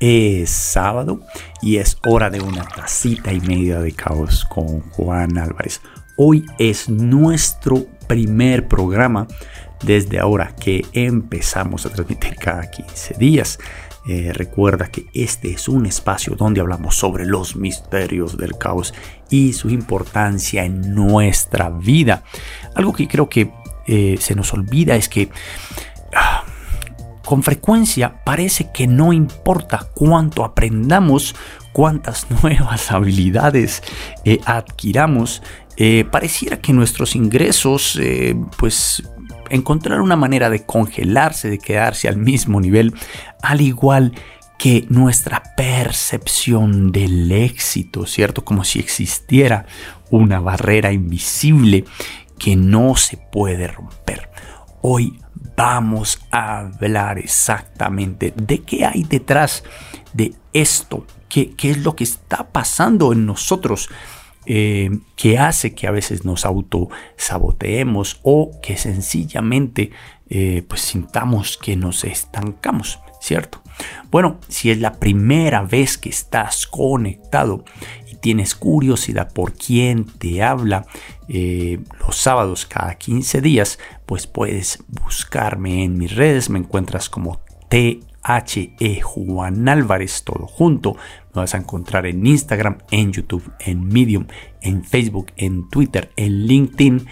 Es sábado y es hora de una tacita y media de caos con Juan Álvarez. Hoy es nuestro primer programa desde ahora que empezamos a transmitir cada 15 días. Eh, recuerda que este es un espacio donde hablamos sobre los misterios del caos y su importancia en nuestra vida. Algo que creo que eh, se nos olvida es que ah, con frecuencia parece que no importa cuánto aprendamos, cuántas nuevas habilidades eh, adquiramos, eh, pareciera que nuestros ingresos, eh, pues encontrar una manera de congelarse, de quedarse al mismo nivel, al igual que nuestra percepción del éxito, ¿cierto? Como si existiera una barrera invisible que no se puede romper. Hoy vamos a hablar exactamente de qué hay detrás de esto, qué, es lo que está pasando en nosotros. Eh, que hace que a veces nos autosaboteemos o que sencillamente eh, pues sintamos que nos estancamos, ¿cierto? Bueno, si es la primera vez que estás conectado tienes curiosidad por quién te habla eh, los sábados cada 15 días, pues puedes buscarme en mis redes. Me encuentras como THE Juan Álvarez, todo junto. Me vas a encontrar en Instagram, en YouTube, en Medium, en Facebook, en Twitter, en LinkedIn.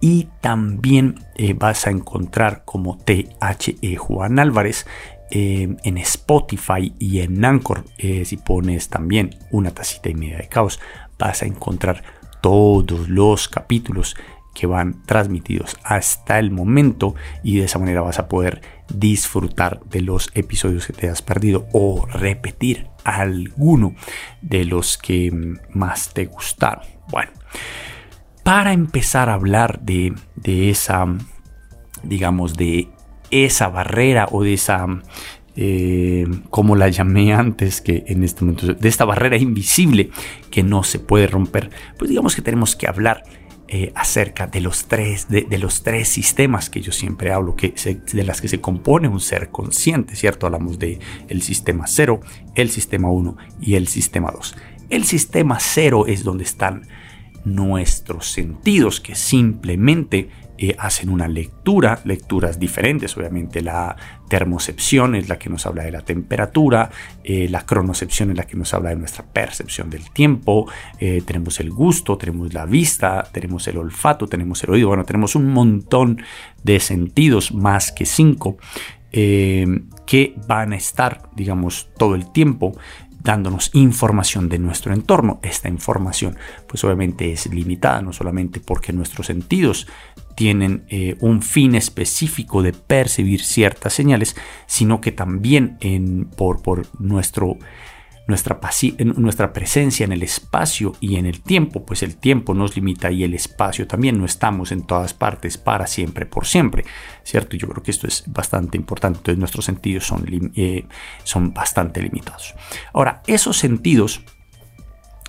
Y también eh, vas a encontrar como THE Juan Álvarez eh, en Spotify y en Anchor, eh, si pones también una tacita y media de caos, vas a encontrar todos los capítulos que van transmitidos hasta el momento y de esa manera vas a poder disfrutar de los episodios que te has perdido o repetir alguno de los que más te gustaron. Bueno, para empezar a hablar de, de esa, digamos, de esa barrera o de esa, eh, como la llamé antes, que en este momento, de esta barrera invisible que no se puede romper, pues digamos que tenemos que hablar eh, acerca de los, tres, de, los tres sistemas que yo siempre hablo, que de las que se compone un ser consciente, ¿cierto? Hablamos de el sistema 0, el sistema 1 y el sistema 2. El sistema 0 es donde están nuestros sentidos, que simplemente eh, hacen una lectura, lecturas diferentes, obviamente la termocepción es la que nos habla de la temperatura, eh, la cronocepción es la que nos habla de nuestra percepción del tiempo, eh, tenemos el gusto, tenemos la vista, tenemos el olfato, tenemos el oído, bueno, tenemos un montón de sentidos, más que cinco, que van a estar, digamos, todo el tiempo dándonos información de nuestro entorno. Esta información pues obviamente es limitada, no solamente porque nuestros sentidos tienen eh, un fin específico de percibir ciertas señales, sino que también en, por, por nuestro, nuestra, nuestra presencia en el espacio y en el tiempo, pues el tiempo nos limita y el espacio también, no estamos en todas partes para siempre, por siempre, ¿cierto? Yo creo que esto es bastante importante, entonces nuestros sentidos son, eh, son bastante limitados. Ahora, esos sentidos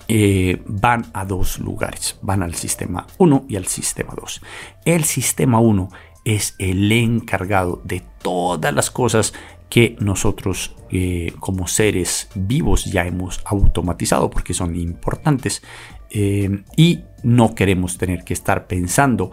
eh, van a dos lugares, van al sistema 1 y al sistema 2. El sistema 1 es el encargado de todas las cosas que nosotros eh, como seres vivos ya hemos automatizado porque son importantes eh, y no queremos tener que estar pensando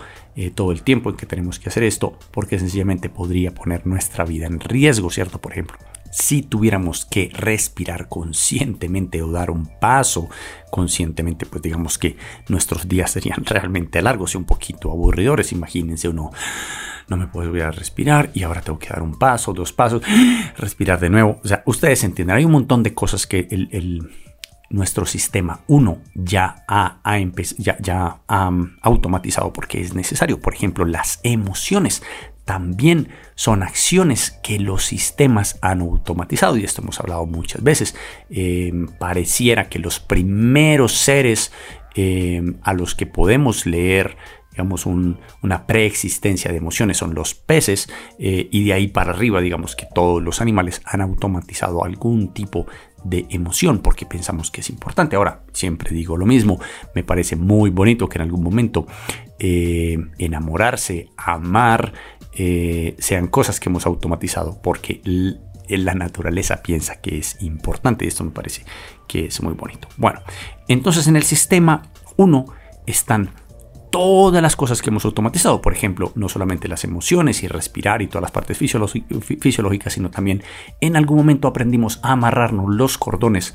todo el tiempo en que tenemos que hacer esto porque sencillamente podría poner nuestra vida en riesgo, ¿cierto? Por ejemplo, si tuviéramos que respirar conscientemente o dar un paso conscientemente, pues digamos que nuestros días serían realmente largos y un poquito aburridores. Imagínense uno, no me puedo a respirar y ahora tengo que dar un paso, dos pasos, respirar de nuevo. O sea, ustedes entienden, hay un montón de cosas que nuestro sistema 1 ya ha, ya, ya ha automatizado porque es necesario. Por ejemplo, las emociones también son acciones que los sistemas han automatizado y esto hemos hablado muchas veces. Eh, pareciera que los primeros seres eh, a los que podemos leer digamos, una preexistencia de emociones son los peces eh, y de ahí para arriba, digamos que todos los animales han automatizado algún tipo de emoción porque pensamos que es importante. Ahora, siempre digo lo mismo, me parece muy bonito que en algún momento eh, enamorarse, amar, eh, sean cosas que hemos automatizado porque la naturaleza piensa que es importante. Esto me parece que es muy bonito. Bueno, entonces en el sistema 1 están todas las cosas que hemos automatizado. Por ejemplo, no solamente las emociones y respirar y todas las partes fisiológicas, sino también en algún momento aprendimos a amarrarnos los cordones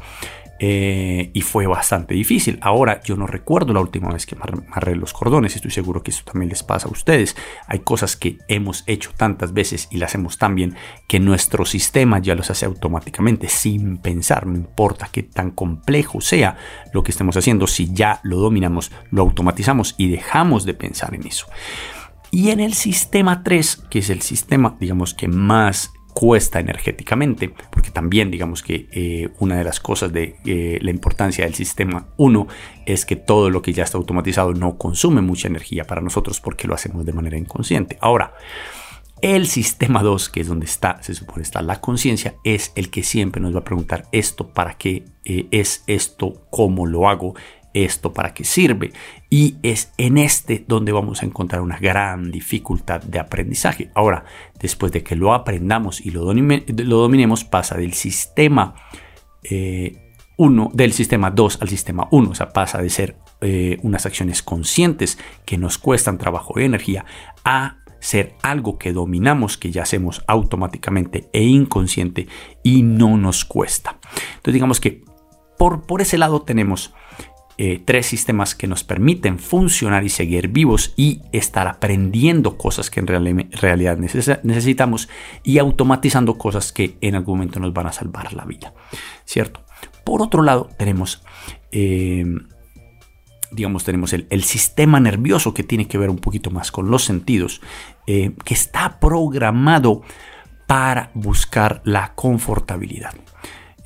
eh, y fue bastante difícil. Ahora yo no recuerdo la última vez que amarré los cordones, estoy seguro que eso también les pasa a ustedes. Hay cosas que hemos hecho tantas veces y las hacemos tan bien que nuestro sistema ya los hace automáticamente sin pensar, no importa qué tan complejo sea lo que estemos haciendo, si ya lo dominamos, lo automatizamos y dejamos de pensar en eso. Y en el sistema 3, que es el sistema, digamos que más cuesta energéticamente, porque también digamos que eh, una de las cosas de eh, la importancia del sistema 1 es que todo lo que ya está automatizado no consume mucha energía para nosotros porque lo hacemos de manera inconsciente. Ahora, el sistema 2, que es donde está, se supone está la conciencia, es el que siempre nos va a preguntar esto para qué eh, es esto, cómo lo hago, esto para qué sirve. Y es en este donde vamos a encontrar una gran dificultad de aprendizaje. Ahora, después de que lo aprendamos y lo, dominemos, pasa del sistema 1, eh, del sistema 2 al sistema 1. O sea, pasa de ser eh, unas acciones conscientes que nos cuestan trabajo y energía a ser algo que dominamos, que ya hacemos automáticamente e inconsciente y no nos cuesta. Entonces digamos que por, por ese lado tenemos eh, tres sistemas que nos permiten funcionar y seguir vivos y estar aprendiendo cosas que en realidad necesitamos y automatizando cosas que en algún momento nos van a salvar la vida, ¿cierto? Por otro lado, tenemos, em, digamos, tenemos el, sistema nervioso que tiene que ver un poquito más con los sentidos, eh, que está programado para buscar la confortabilidad.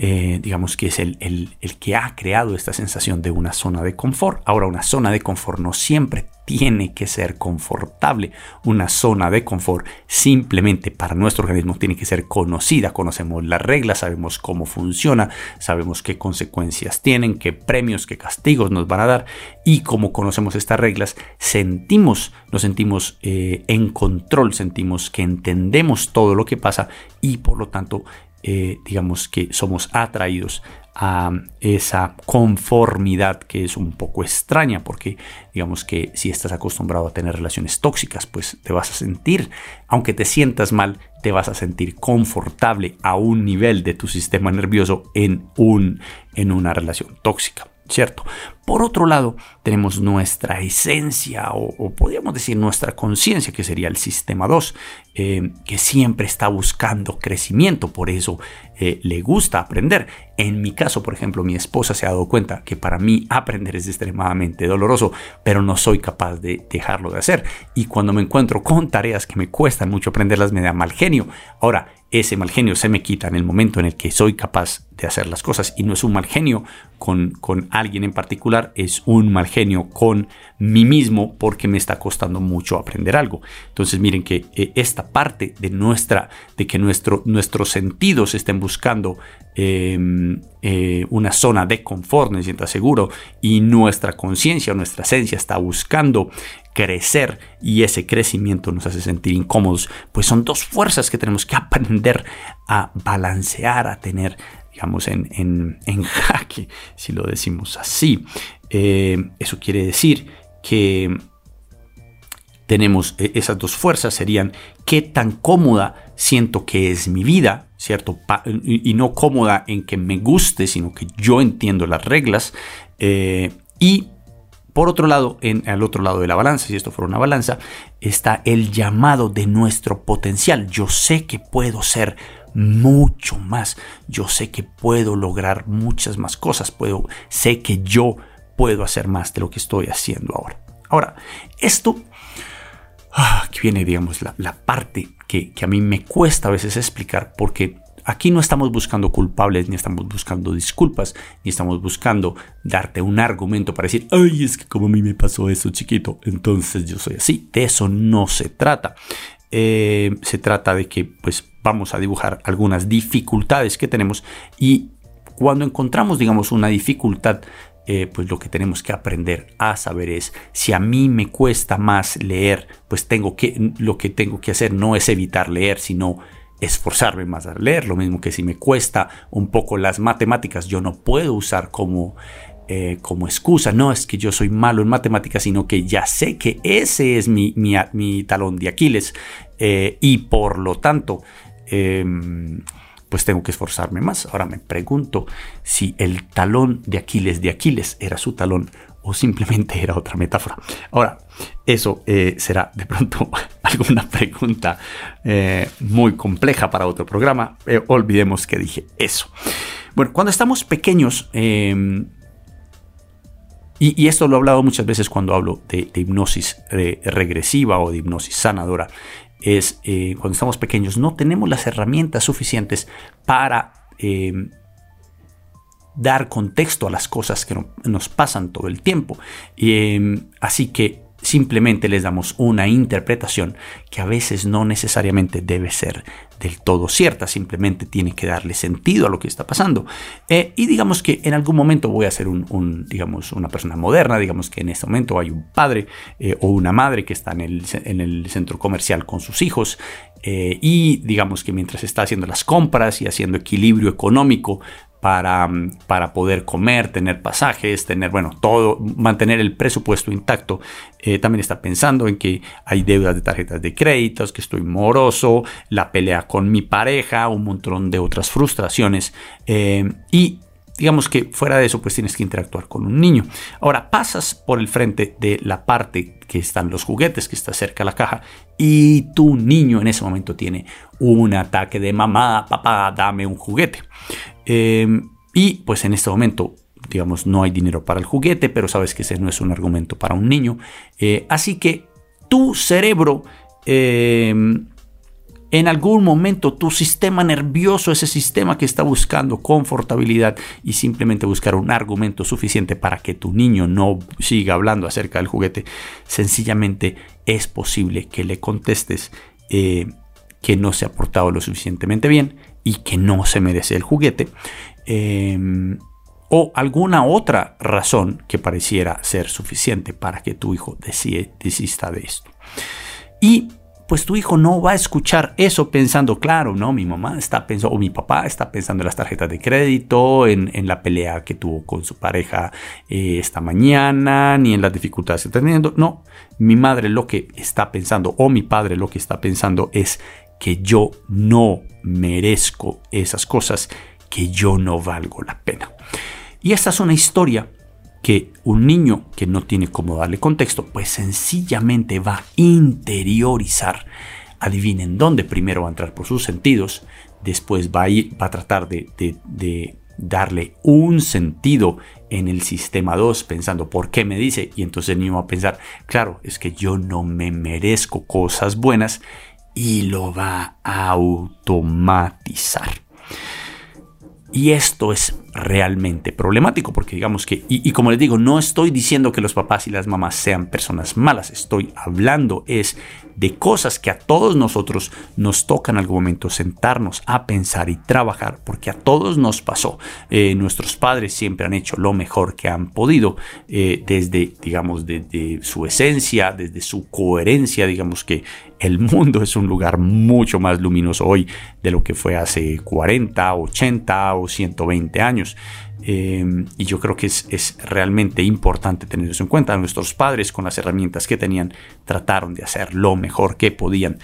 Eh, digamos que es el, el, que ha creado esta sensación de una zona de confort. Ahora, una zona de confort no siempre tiene que ser confortable. Una zona de confort simplemente para nuestro organismo tiene que ser conocida. Conocemos las reglas, sabemos cómo funciona, sabemos qué consecuencias tienen, qué premios, qué castigos nos van a dar. Y como conocemos estas reglas, sentimos, nos sentimos eh, en control, sentimos que entendemos todo lo que pasa y por lo tanto eh, digamos que somos atraídos a esa conformidad que es un poco extraña porque digamos que si estás acostumbrado a tener relaciones tóxicas pues te vas a sentir aunque te sientas mal te vas a sentir confortable a un nivel de tu sistema nervioso en un en una relación tóxica ¿cierto? Por otro lado, tenemos nuestra esencia o, podríamos decir nuestra conciencia, que sería el sistema 2, eh, que siempre está buscando crecimiento, por eso eh, le gusta aprender. En mi caso, por ejemplo, mi esposa se ha dado cuenta que para mí aprender es extremadamente doloroso, pero no soy capaz de dejarlo de hacer. Y cuando me encuentro con tareas que me cuestan mucho aprenderlas, me da mal genio. Ahora, ese mal genio se me quita en el momento en el que soy capaz de hacer las cosas y no es un mal genio con, con alguien en particular, es un mal genio con mí mismo porque me está costando mucho aprender algo. Entonces miren que eh, esta parte de nuestra, de que nuestro, nuestros sentidos estén buscando em, eh, una zona de confort, me sienta seguro, y nuestra conciencia nuestra esencia está buscando crecer y ese crecimiento nos hace sentir incómodos, pues son dos fuerzas que tenemos que aprender a balancear, a tener, digamos, en, en, jaque, si lo decimos así. Eh, eso quiere decir que tenemos e, esas dos fuerzas, serían qué tan cómoda siento que es mi vida, ¿cierto? y, no cómoda en que me guste, sino que yo entiendo las reglas. Eh, y por otro lado, en, al otro lado de la balanza, si esto fuera una balanza, está el llamado de nuestro potencial. Yo sé que puedo ser mucho más. Yo sé que puedo lograr muchas más cosas. Puedo, sé que yo puedo hacer más de lo que estoy haciendo ahora. Ahora, esto, ah, viene, digamos, la, parte que, que, a mí me cuesta a veces explicar porque aquí no estamos buscando culpables, ni estamos buscando disculpas, ni estamos buscando darte un argumento para decir, ay, es que como a mí me pasó eso chiquito, entonces yo soy así. De eso no se trata. Eh, se trata de que pues vamos a dibujar algunas dificultades que tenemos y cuando encontramos digamos una dificultad eh, pues lo que tenemos que aprender a saber es si a mí me cuesta más leer pues tengo que lo que tengo que hacer no es evitar leer sino esforzarme más a leer lo mismo que si me cuesta un poco las matemáticas yo no puedo usar como eh, como excusa, no es que yo soy malo en matemáticas, sino que ya sé que ese es mi, mi, talón de Aquiles eh, y por lo tanto, em, pues tengo que esforzarme más. Ahora me pregunto si el talón de Aquiles de Aquiles era su talón o simplemente era otra metáfora. Ahora, eso eh, será de pronto alguna pregunta muy compleja para otro programa. olvidemos que dije eso. Bueno, cuando estamos pequeños, em, y, esto lo he hablado muchas veces cuando hablo de, hipnosis eh, regresiva o de hipnosis sanadora. Es eh, cuando estamos pequeños no tenemos las herramientas suficientes para eh, dar contexto a las cosas que nos pasan todo el tiempo. así que simplemente les damos una interpretación que a veces no necesariamente debe ser del todo cierta, simplemente tiene que darle sentido a lo que está pasando. Eh, y digamos que en algún momento voy a ser un, digamos, una persona moderna, digamos que en este momento hay un padre eh, o una madre que está en el, en el centro comercial con sus hijos eh, y digamos que mientras está haciendo las compras y haciendo equilibrio económico para, para, poder comer, tener pasajes, tener, bueno, todo, mantener el presupuesto intacto. Eh, también está pensando en que hay deudas de tarjetas de créditos, que estoy moroso, la pelea con mi pareja, un montón de otras frustraciones. Eh, y digamos que fuera de eso, pues tienes que interactuar con un niño. Ahora pasas por el frente de la parte que están los juguetes, que está cerca de la caja, y tu niño en ese momento tiene un ataque de mamá, papá, dame un juguete. Em, y pues en este momento, digamos, no hay dinero para el juguete, pero sabes que ese no es un argumento para un niño. Eh, así que tu cerebro... Em, en algún momento tu sistema nervioso, ese sistema que está buscando confortabilidad y simplemente buscar un argumento suficiente para que tu niño no siga hablando acerca del juguete, sencillamente es posible que le contestes eh, que no se ha portado lo suficientemente bien y que no se merece el juguete. Em, o alguna otra razón que pareciera ser suficiente para que tu hijo desista de esto. Y pues tu hijo no va a escuchar eso pensando, claro, no, mi mamá está pensando, o mi papá está pensando en las tarjetas de crédito, en, la pelea que tuvo con su pareja eh, esta mañana, ni en las dificultades que está teniendo. No, mi madre lo que está pensando, o mi padre lo que está pensando es que yo no merezco esas cosas, que yo no valgo la pena. Y esta es una historia que un niño que no tiene cómo darle contexto, pues sencillamente va a interiorizar. Adivinen dónde primero va a entrar por sus sentidos, después va a, ir, va a tratar de, de darle un sentido en el sistema 2 pensando por qué me dice y entonces el niño va a pensar, claro, es que yo no me merezco cosas buenas y lo va a automatizar. Y esto es realmente problemático porque digamos que, y, como les digo, no estoy diciendo que los papás y las mamás sean personas malas, estoy hablando es de cosas que a todos nosotros nos toca en algún momento sentarnos a pensar y trabajar, porque a todos nos pasó. Eh, nuestros padres siempre han hecho lo mejor que han podido, eh, desde, digamos, desde su esencia, desde su coherencia, digamos que el mundo es un lugar mucho más luminoso hoy de lo que fue hace 40, 80 o 120 años. Eh, y yo creo que es, realmente importante tener eso en cuenta. Nuestros padres con las herramientas que tenían trataron de hacer lo mejor que podían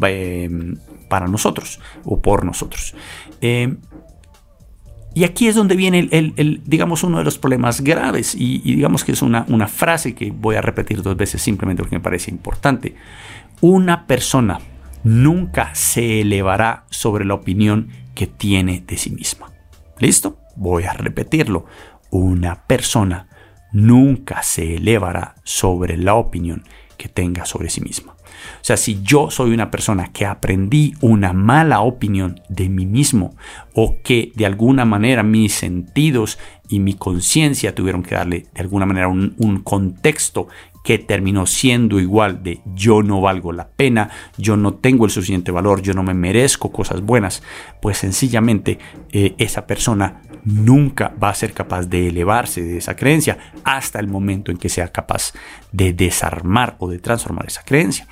eh, para nosotros o por nosotros. Eh, y aquí es donde viene el, digamos, uno de los problemas graves y, digamos que es una, una frase que voy a repetir dos veces simplemente porque me parece importante. Una persona nunca se elevará sobre la opinión que tiene de sí misma. ¿Listo? Voy a repetirlo. Una persona nunca se elevará sobre la opinión que tenga sobre sí misma. O sea, si yo soy una persona que aprendí una mala opinión de mí mismo o que de alguna manera mis sentidos y mi conciencia tuvieron que darle de alguna manera un, un contexto que terminó siendo igual de yo no valgo la pena, yo no tengo el suficiente valor, yo no me merezco cosas buenas, pues sencillamente eh, esa persona nunca va a ser capaz de elevarse de esa creencia hasta el momento en que sea capaz de desarmar o de transformar esa creencia.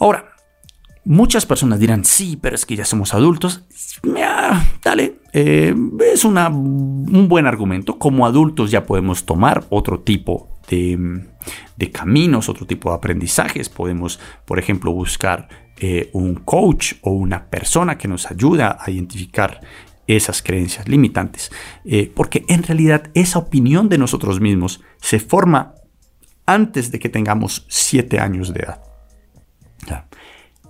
Ahora, Muchas personas dirán, sí, pero es que ya somos adultos. dale, eh, es una, un buen argumento. Como adultos ya podemos tomar otro tipo de, caminos, otro tipo de aprendizajes. Podemos, por ejemplo, buscar eh, un coach o una persona que nos ayuda a identificar esas creencias limitantes. Eh, porque en realidad esa opinión de nosotros mismos se forma antes de que tengamos siete años de edad.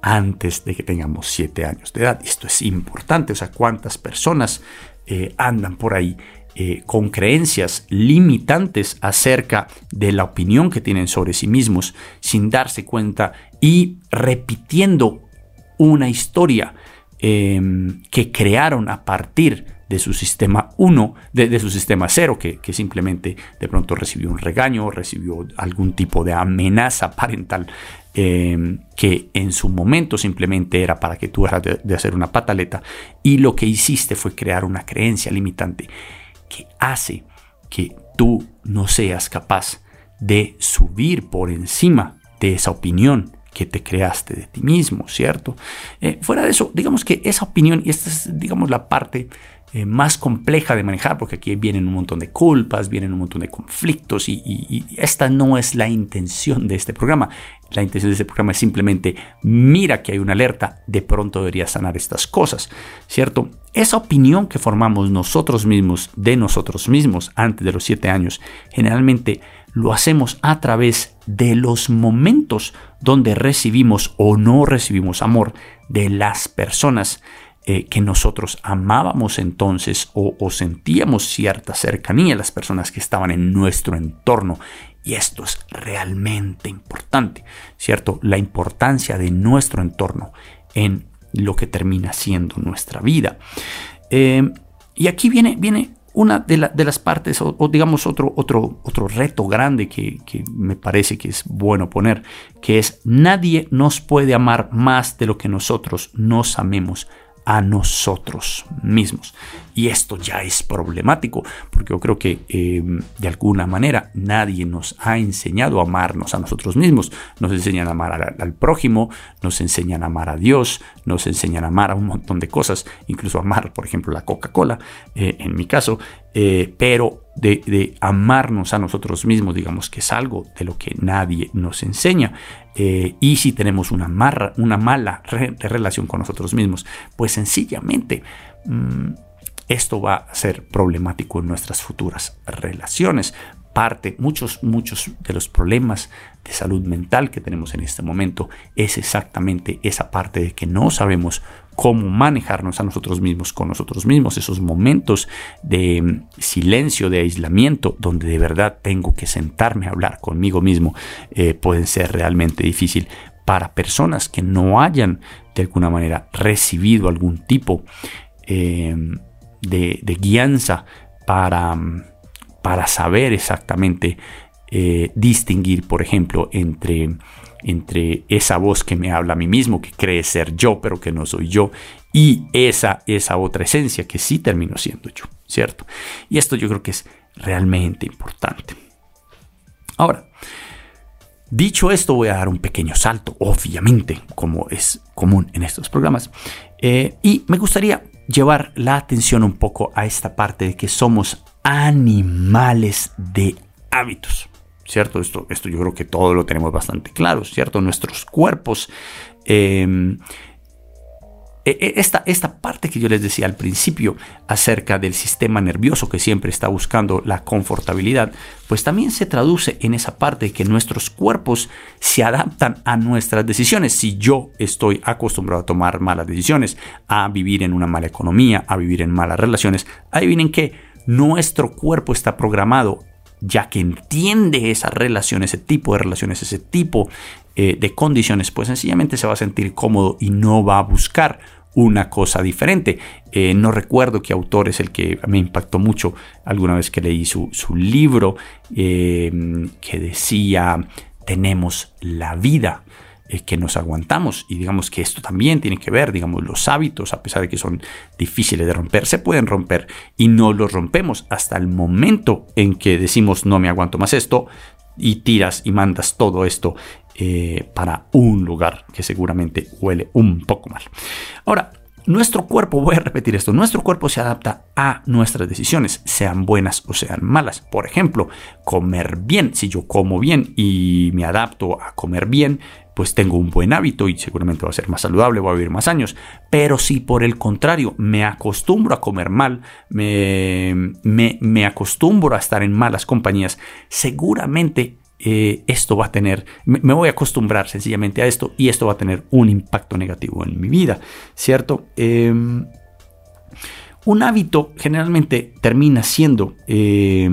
Antes de que tengamos siete años de edad. Esto es importante. O sea, cuántas personas eh, andan por ahí eh, con creencias limitantes acerca de la opinión que tienen sobre sí mismos sin darse cuenta y repitiendo una historia em, que crearon a partir de su sistema 1, de, su sistema 0, que, simplemente de pronto recibió un regaño, recibió algún tipo de amenaza parental em, que en su momento simplemente era para que tú hagas de hacer una pataleta y lo que hiciste fue crear una creencia limitante que hace que tú no seas capaz de subir por encima de esa opinión que te creaste de ti mismo, ¿cierto? Eh, fuera de eso, digamos que esa opinión, y esta es, digamos, la parte eh, más compleja de manejar, porque aquí vienen un montón de culpas, vienen un montón de conflictos y, esta no es la intención de este programa. La intención de este programa es simplemente, mira que hay una alerta, de pronto deberías sanar estas cosas, ¿cierto? Esa opinión que formamos nosotros mismos de nosotros mismos antes de los siete años, generalmente lo hacemos a través de los momentos donde recibimos o no recibimos amor de las personas eh, que nosotros amábamos entonces o, sentíamos cierta cercanía a las personas que estaban en nuestro entorno. Y esto es realmente importante, ¿cierto? La importancia de nuestro entorno en lo que termina siendo nuestra vida. Eh, y aquí viene, viene una de, las partes, o, digamos otro, otro, otro reto grande que, que, me parece que es bueno poner, que es nadie nos puede amar más de lo que nosotros nos amemos a nosotros mismos. Y esto ya es problemático, porque yo creo que em, de alguna manera nadie nos ha enseñado a amarnos a nosotros mismos. Nos enseñan a amar al, prójimo, nos enseñan a amar a Dios, nos enseñan a amar a un montón de cosas, incluso amar, por ejemplo, la Coca-Cola, eh, en mi caso, eh, pero de, amarnos a nosotros mismos, digamos que es algo de lo que nadie nos enseña. Eh, y si tenemos una, una mala relación con nosotros mismos, pues sencillamente mm, esto va a ser problemático en nuestras futuras relaciones. Parte, muchos, muchos de los problemas de salud mental que tenemos en este momento es exactamente esa parte de que no sabemos cómo manejarnos a nosotros mismos con nosotros mismos, esos momentos de mm, silencio, de aislamiento, donde de verdad tengo que sentarme a hablar conmigo mismo, eh, pueden ser realmente difícil para personas que no hayan de alguna manera recibido algún tipo eh, de, de, guianza para, mm, para saber exactamente eh, distinguir, por ejemplo, entre entre esa voz que me habla a mí mismo, que cree ser yo, pero que no soy yo, y esa, esa otra esencia que sí termino siendo yo, ¿cierto? Y esto yo creo que es realmente importante. Ahora, dicho esto, voy a dar un pequeño salto, obviamente, como es común en estos programas, eh, y me gustaría llevar la atención un poco a esta parte de que somos animales de hábitos. ¿cierto? Esto, esto yo creo que todo lo tenemos bastante claro, ¿cierto? Nuestros cuerpos. Em, esta, esta, parte que yo les decía al principio acerca del sistema nervioso que siempre está buscando la confortabilidad, pues también se traduce en esa parte que nuestros cuerpos se adaptan a nuestras decisiones. Si yo estoy acostumbrado a tomar malas decisiones, a vivir en una mala economía, a vivir en malas relaciones, adivinen que nuestro cuerpo está programado ya que entiende esa relación, ese tipo de relaciones, ese tipo eh, de condiciones, pues sencillamente se va a sentir cómodo y no va a buscar una cosa diferente. Eh, no recuerdo qué autor es el que me impactó mucho alguna vez que leí su, libro eh, que decía, tenemos la vida que nos aguantamos y digamos que esto también tiene que ver, digamos, los hábitos, a pesar de que son difíciles de romper, se pueden romper y no los rompemos hasta el momento en que decimos no me aguanto más esto y tiras y mandas todo esto eh, para un lugar que seguramente huele un poco mal. Ahora, nuestro cuerpo, voy a repetir esto, nuestro cuerpo se adapta a nuestras decisiones, sean buenas o sean malas. Por ejemplo, comer bien. Si yo como bien y me adapto a comer bien, pues tengo un buen hábito y seguramente va a ser más saludable, voy a vivir más años. Pero si por el contrario me acostumbro a comer mal, me, me, acostumbro a estar en malas compañías, seguramente eh, esto va a tener, me, voy a acostumbrar sencillamente a esto y esto va a tener un impacto negativo en mi vida, ¿cierto? Em, un hábito generalmente termina siendo eh,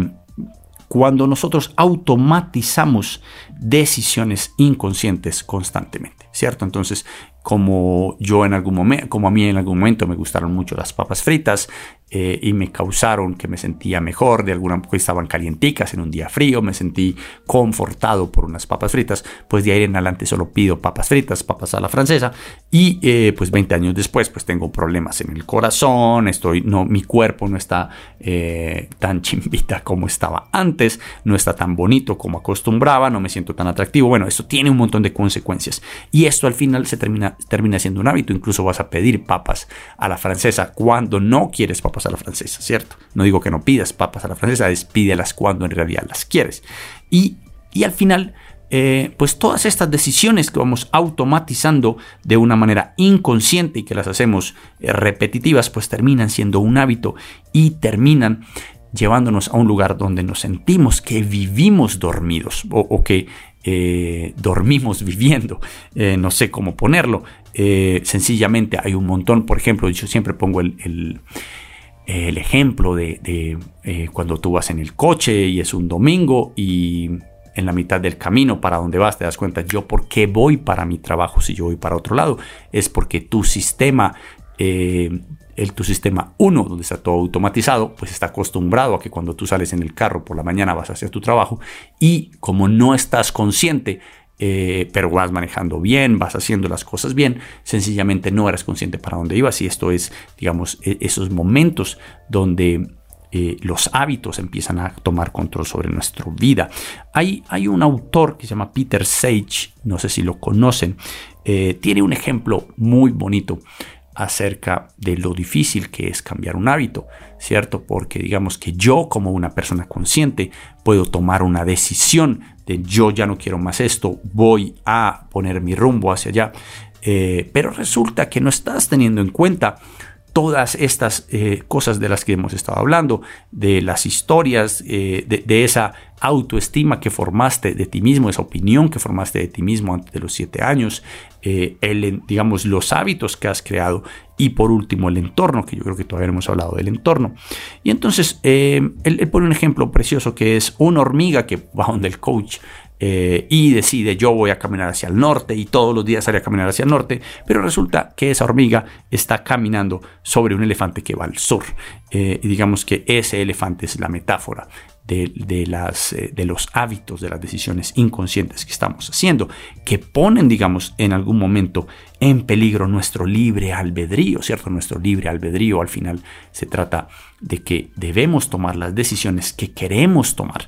cuando nosotros automatizamos decisiones inconscientes constantemente, ¿cierto? Entonces, como yo en algún momento, como a mí en algún momento me gustaron mucho las papas fritas, eh, y me causaron que me sentía mejor, de alguna porque estaban calienticas en un día frío, me sentí confortado por unas papas fritas, pues de ahí en adelante solo pido papas fritas, papas a la francesa y eh, pues 20 años después pues tengo problemas en el corazón, estoy, no, mi cuerpo no está eh, tan chimbita como estaba antes, no está tan bonito como acostumbraba, no me siento tan atractivo, bueno, esto tiene un montón de consecuencias y esto al final se termina, termina siendo un hábito, incluso vas a pedir papas a la francesa cuando no quieres papas a la francesa, ¿cierto? No digo que no pidas papas a la francesa, despídelas cuando en realidad las quieres. Y, al final, eh, pues todas estas decisiones que vamos automatizando de una manera inconsciente y que las hacemos eh, repetitivas, pues terminan siendo un hábito y terminan llevándonos a un lugar donde nos sentimos que vivimos dormidos o, que eh, dormimos viviendo, no sé cómo ponerlo. sencillamente hay un montón, por ejemplo, yo siempre pongo el, el ejemplo de, eh, cuando tú vas en el coche y es un domingo y en la mitad del camino para donde vas te das cuenta yo por qué voy para mi trabajo si yo voy para otro lado es porque tu sistema eh, el, tu sistema 1 donde está todo automatizado pues está acostumbrado a que cuando tú sales en el carro por la mañana vas a hacer tu trabajo y como no estás consciente eh, pero vas manejando bien, vas haciendo las cosas bien, sencillamente no eras consciente para dónde ibas y esto es, digamos, e-, esos momentos donde eh, los hábitos empiezan a tomar control sobre nuestra vida. Hay, hay, un autor que se llama Peter Sage, no sé si lo conocen, eh, tiene un ejemplo muy bonito acerca de lo difícil que es cambiar un hábito, ¿cierto? Porque digamos que yo como una persona consciente puedo tomar una decisión de yo ya no quiero más esto, voy a poner mi rumbo hacia allá, eh, pero resulta que no estás teniendo en cuenta todas estas eh, cosas de las que hemos estado hablando, de las historias, eh, de, esa autoestima que formaste de ti mismo, esa opinión que formaste de ti mismo antes de los siete años, eh, el, digamos, los hábitos que has creado y por último el entorno, que yo creo que todavía no hemos hablado del entorno. Y entonces él, pone un ejemplo precioso que es una hormiga que va donde el coach eh, y decide yo voy a caminar hacia el norte y todos los días sale a caminar hacia el norte, pero resulta que esa hormiga está caminando sobre un elefante que va al sur. Eh, y digamos que ese elefante es la metáfora de, las, eh, de los hábitos, de las decisiones inconscientes que estamos haciendo, que ponen, digamos, en algún momento en peligro nuestro libre albedrío, ¿cierto? Nuestro libre albedrío al final se trata de que debemos tomar las decisiones que queremos tomar.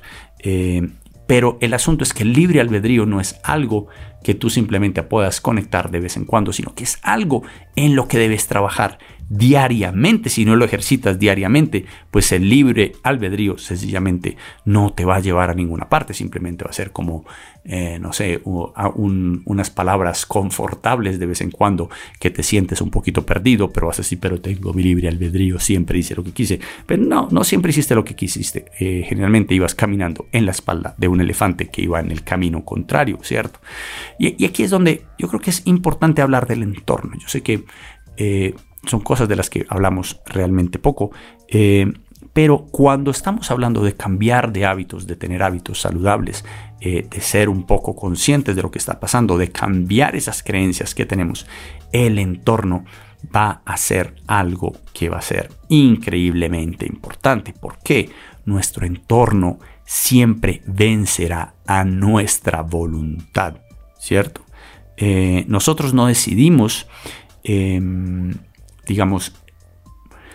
Pero el asunto es que el libre albedrío no es algo que tú simplemente puedas conectar de vez en cuando, sino que es algo en lo que debes trabajar diariamente. Si no lo ejercitas diariamente, pues el libre albedrío sencillamente no te va a llevar a ninguna parte, simplemente va a ser como, eh, no sé, unas palabras confortables de vez en cuando que te sientes un poquito perdido, pero vas a decir, pero tengo mi libre albedrío, siempre hice lo que quise. Pero no, no siempre hiciste lo que quisiste. Eh, generalmente ibas caminando en la espalda de un elefante que iba en el camino contrario, ¿cierto? Y, aquí es donde yo creo que es importante hablar del entorno. Yo sé que eh, son cosas de las que hablamos realmente poco, eh, Pero cuando estamos hablando de cambiar de hábitos, de tener hábitos saludables, eh, de ser un poco conscientes de lo que está pasando, de cambiar esas creencias que tenemos, el entorno va a ser algo que va a ser increíblemente importante. ¿Por qué? Nuestro entorno siempre vencerá a nuestra voluntad, ¿cierto? Eh, nosotros no decidimos, em, digamos,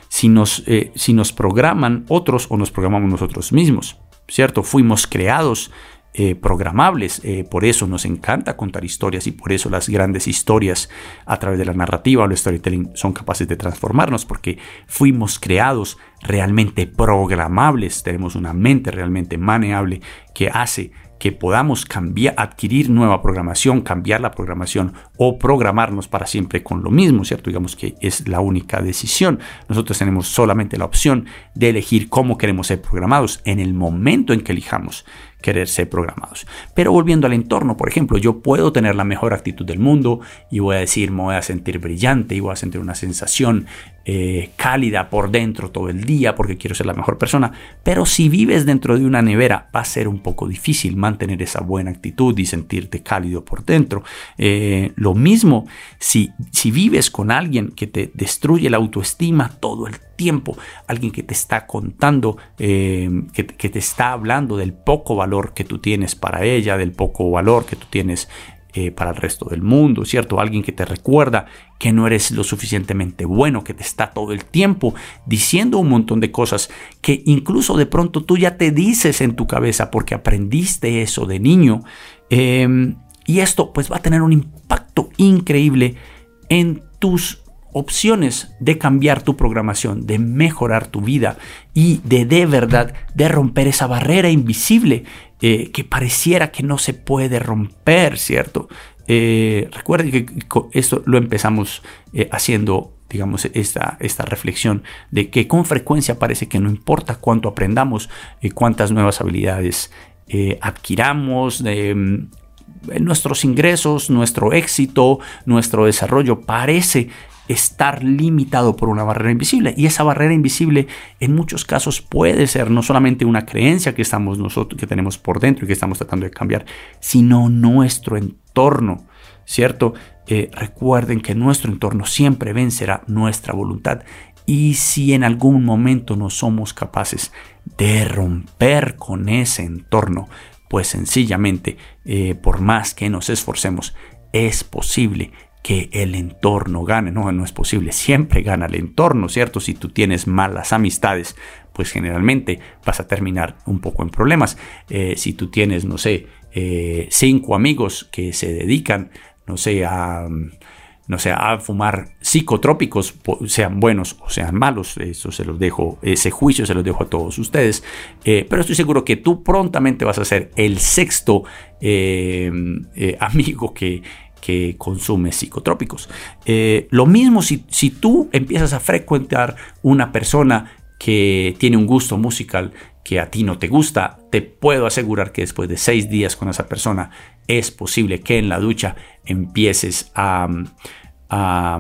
si nos, eh, si nos programan otros o nos programamos nosotros mismos, ¿cierto? Fuimos creados eh, programables. Eh, por eso nos encanta contar historias y por eso las grandes historias a través de la narrativa o el storytelling son capaces de transformarnos porque fuimos creados realmente programables. Tenemos una mente realmente maneable que hace que podamos cambiar, adquirir nueva programación, cambiar la programación o programarnos para siempre con lo mismo, ¿cierto? Digamos que es la única decisión. Nosotros tenemos solamente la opción de elegir cómo queremos ser programados en el momento en que elijamos querer ser programados. Pero volviendo al entorno, por ejemplo, yo puedo tener la mejor actitud del mundo y voy a decir, me voy a sentir brillante y voy a sentir una sensación eh, cálida por dentro todo el día porque quiero ser la mejor persona. Pero si vives dentro de una nevera, va a ser un poco difícil mantener esa buena actitud y sentirte cálido por dentro. Eh, lo mismo si, si vives con alguien que te destruye la autoestima todo el alguien que te está contando, eh, que, te está hablando del poco valor que tú tienes para ella, del poco valor que tú tienes eh, para el resto del mundo, ¿cierto? Alguien que te recuerda que no eres lo suficientemente bueno, que te está todo el tiempo diciendo un montón de cosas que incluso de pronto tú ya te dices en tu cabeza porque aprendiste eso de niño. Em, y esto pues va a tener un impacto increíble en tus opciones de cambiar tu programación, de mejorar tu vida y de de verdad de romper esa barrera invisible eh, que pareciera que no se puede romper, ¿cierto? Eh, que esto lo empezamos eh, haciendo, digamos, esta, esta reflexión de que con frecuencia parece que no importa cuánto aprendamos, y cuántas nuevas habilidades adquiramos, mm, nuestros ingresos, nuestro éxito, nuestro desarrollo parece estar limitado por una barrera invisible. Y esa barrera invisible en muchos casos puede ser no solamente una creencia que, estamos nosotros, que tenemos por dentro y que estamos tratando de cambiar, sino nuestro entorno, ¿cierto? Eh, recuerden que nuestro entorno siempre vencerá nuestra voluntad. Y si en algún momento no somos capaces de romper con ese entorno, pues sencillamente, eh, por más que nos esforcemos, es posible que el entorno gane. No, no es posible. Siempre gana el entorno, ¿cierto? Si tú tienes malas amistades, pues generalmente vas a terminar un poco en problemas. Eh, si tú tienes, no sé, eh, cinco amigos que se dedican, no sé, a no sé, a fumar psicotrópicos, sean buenos o sean malos, eso se los dejo, ese juicio se los dejo a todos ustedes, eh, pero estoy seguro que tú prontamente vas a ser el sexto amigo que, que consume psicotrópicos. Eh, lo mismo si, si tú empiezas a frecuentar una persona que tiene un gusto musical que a ti no te gusta, te puedo asegurar que después de seis días con esa persona es posible que en la ducha empieces a, a,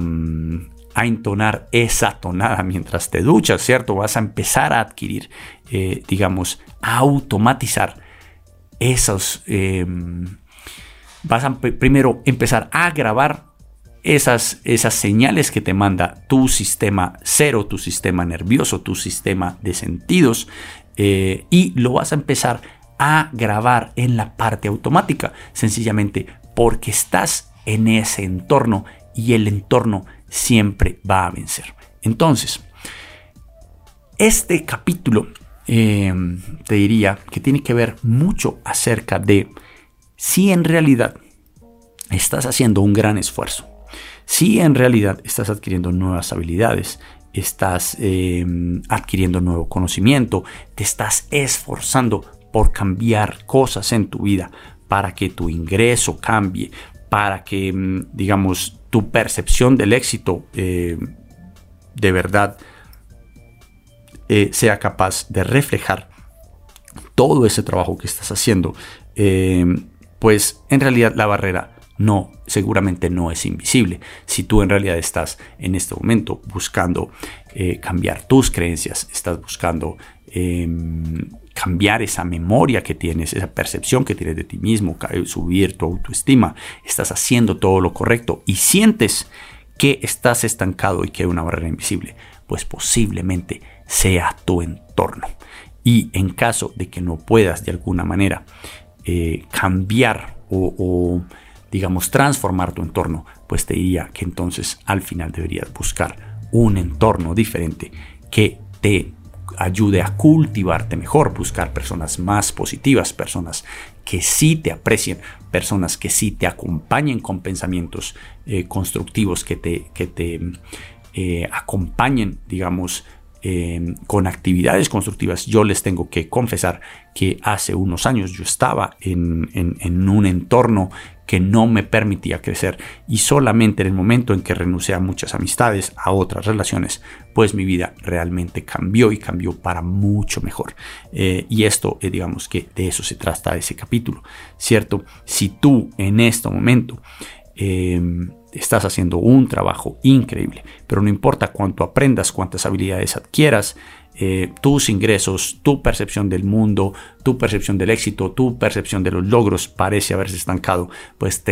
entonar esa tonada mientras te duchas, ¿cierto? Vas a empezar a adquirir, eh, digamos, a automatizar esos... Em, vas a primero empezar a grabar esas, esas señales que te manda tu sistema cero, tu sistema nervioso, tu sistema de sentidos, eh, y lo vas a empezar a grabar en la parte automática, sencillamente porque estás en ese entorno y el entorno siempre va a vencer. Entonces, este capítulo eh, te diría que tiene que ver mucho acerca de si en realidad estás haciendo un gran esfuerzo, si en realidad estás adquiriendo nuevas habilidades, estás em, adquiriendo nuevo conocimiento, te estás esforzando por cambiar cosas en tu vida para que tu ingreso cambie, para que, em, digamos, tu percepción del éxito em, de verdad eh, sea capaz de reflejar todo ese trabajo que estás haciendo, pues en realidad la barrera no, seguramente no es invisible. Si tú en realidad estás en este momento buscando eh, cambiar tus creencias, estás buscando em, cambiar esa memoria que tienes, esa percepción que tienes de ti mismo, subir tu autoestima, estás haciendo todo lo correcto y sientes que estás estancado y que hay una barrera invisible, pues posiblemente sea tu entorno. Y en caso de que no puedas de alguna manera eh, cambiar o, digamos, transformar tu entorno, pues te diría que entonces al final deberías buscar un entorno diferente que te ayude a cultivarte mejor, buscar personas más positivas, personas que sí te aprecien, personas que sí te acompañen con pensamientos eh, constructivos, que te, que te eh, acompañen, digamos, Em, con actividades constructivas. Yo les tengo que confesar que hace unos años yo estaba en, un entorno que no me permitía crecer y solamente en el momento en que renuncié a muchas amistades, a otras relaciones, pues mi vida realmente cambió y cambió para mucho mejor. Eh, y esto, eh, digamos que de eso se trata ese capítulo, ¿cierto? Si tú en este momento em, estás haciendo un trabajo increíble, pero no importa cuánto aprendas, cuántas habilidades adquieras, eh, tus ingresos, tu percepción del mundo, tu percepción del éxito, tu percepción de los logros parece haberse estancado, pues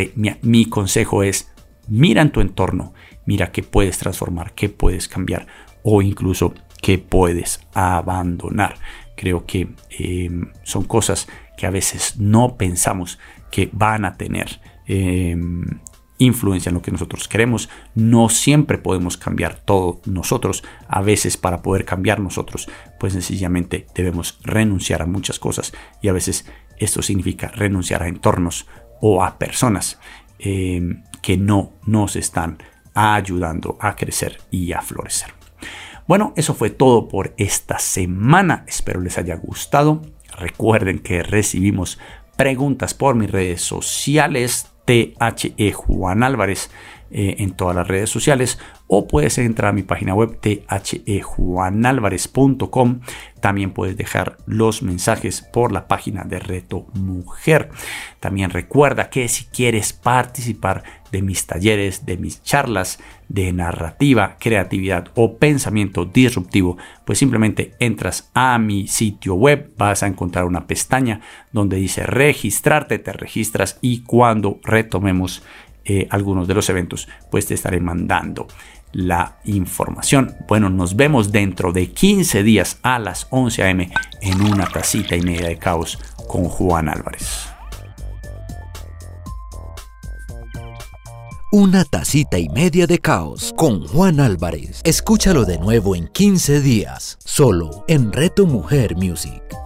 mi, consejo es, mira en tu entorno, mira qué puedes transformar, qué puedes cambiar o incluso qué puedes abandonar. Creo que eh, son cosas que a veces no pensamos que van a tener eh, influencia en lo que nosotros queremos. No siempre podemos cambiar todo nosotros. A veces para poder cambiar nosotros, pues sencillamente debemos renunciar a muchas cosas. Y a veces esto significa renunciar a entornos o a personas eh, que no nos están ayudando a crecer y a florecer. Bueno, eso fue todo por esta semana. Espero les haya gustado. Recuerden que recibimos preguntas por mis redes sociales THE Juan Álvarez eh, en todas las redes sociales o puedes entrar a mi página web thejuanalvarez.com. También puedes dejar los mensajes por la página de Reto Mujer. También recuerda que si quieres participar de mis talleres, de mis charlas de narrativa, creatividad o pensamiento disruptivo, pues simplemente entras a mi sitio web, vas a encontrar una pestaña donde dice registrarte, te registras y cuando retomemos eh, algunos de los eventos, pues te estaré mandando la información. Bueno, nos vemos dentro de 15 días a las 11 a.m. en una tacita y media de caos con Juan Álvarez. Una tacita y media de caos con Juan Álvarez. Escúchalo de nuevo en 15 días, solo en Reto Mujer Music.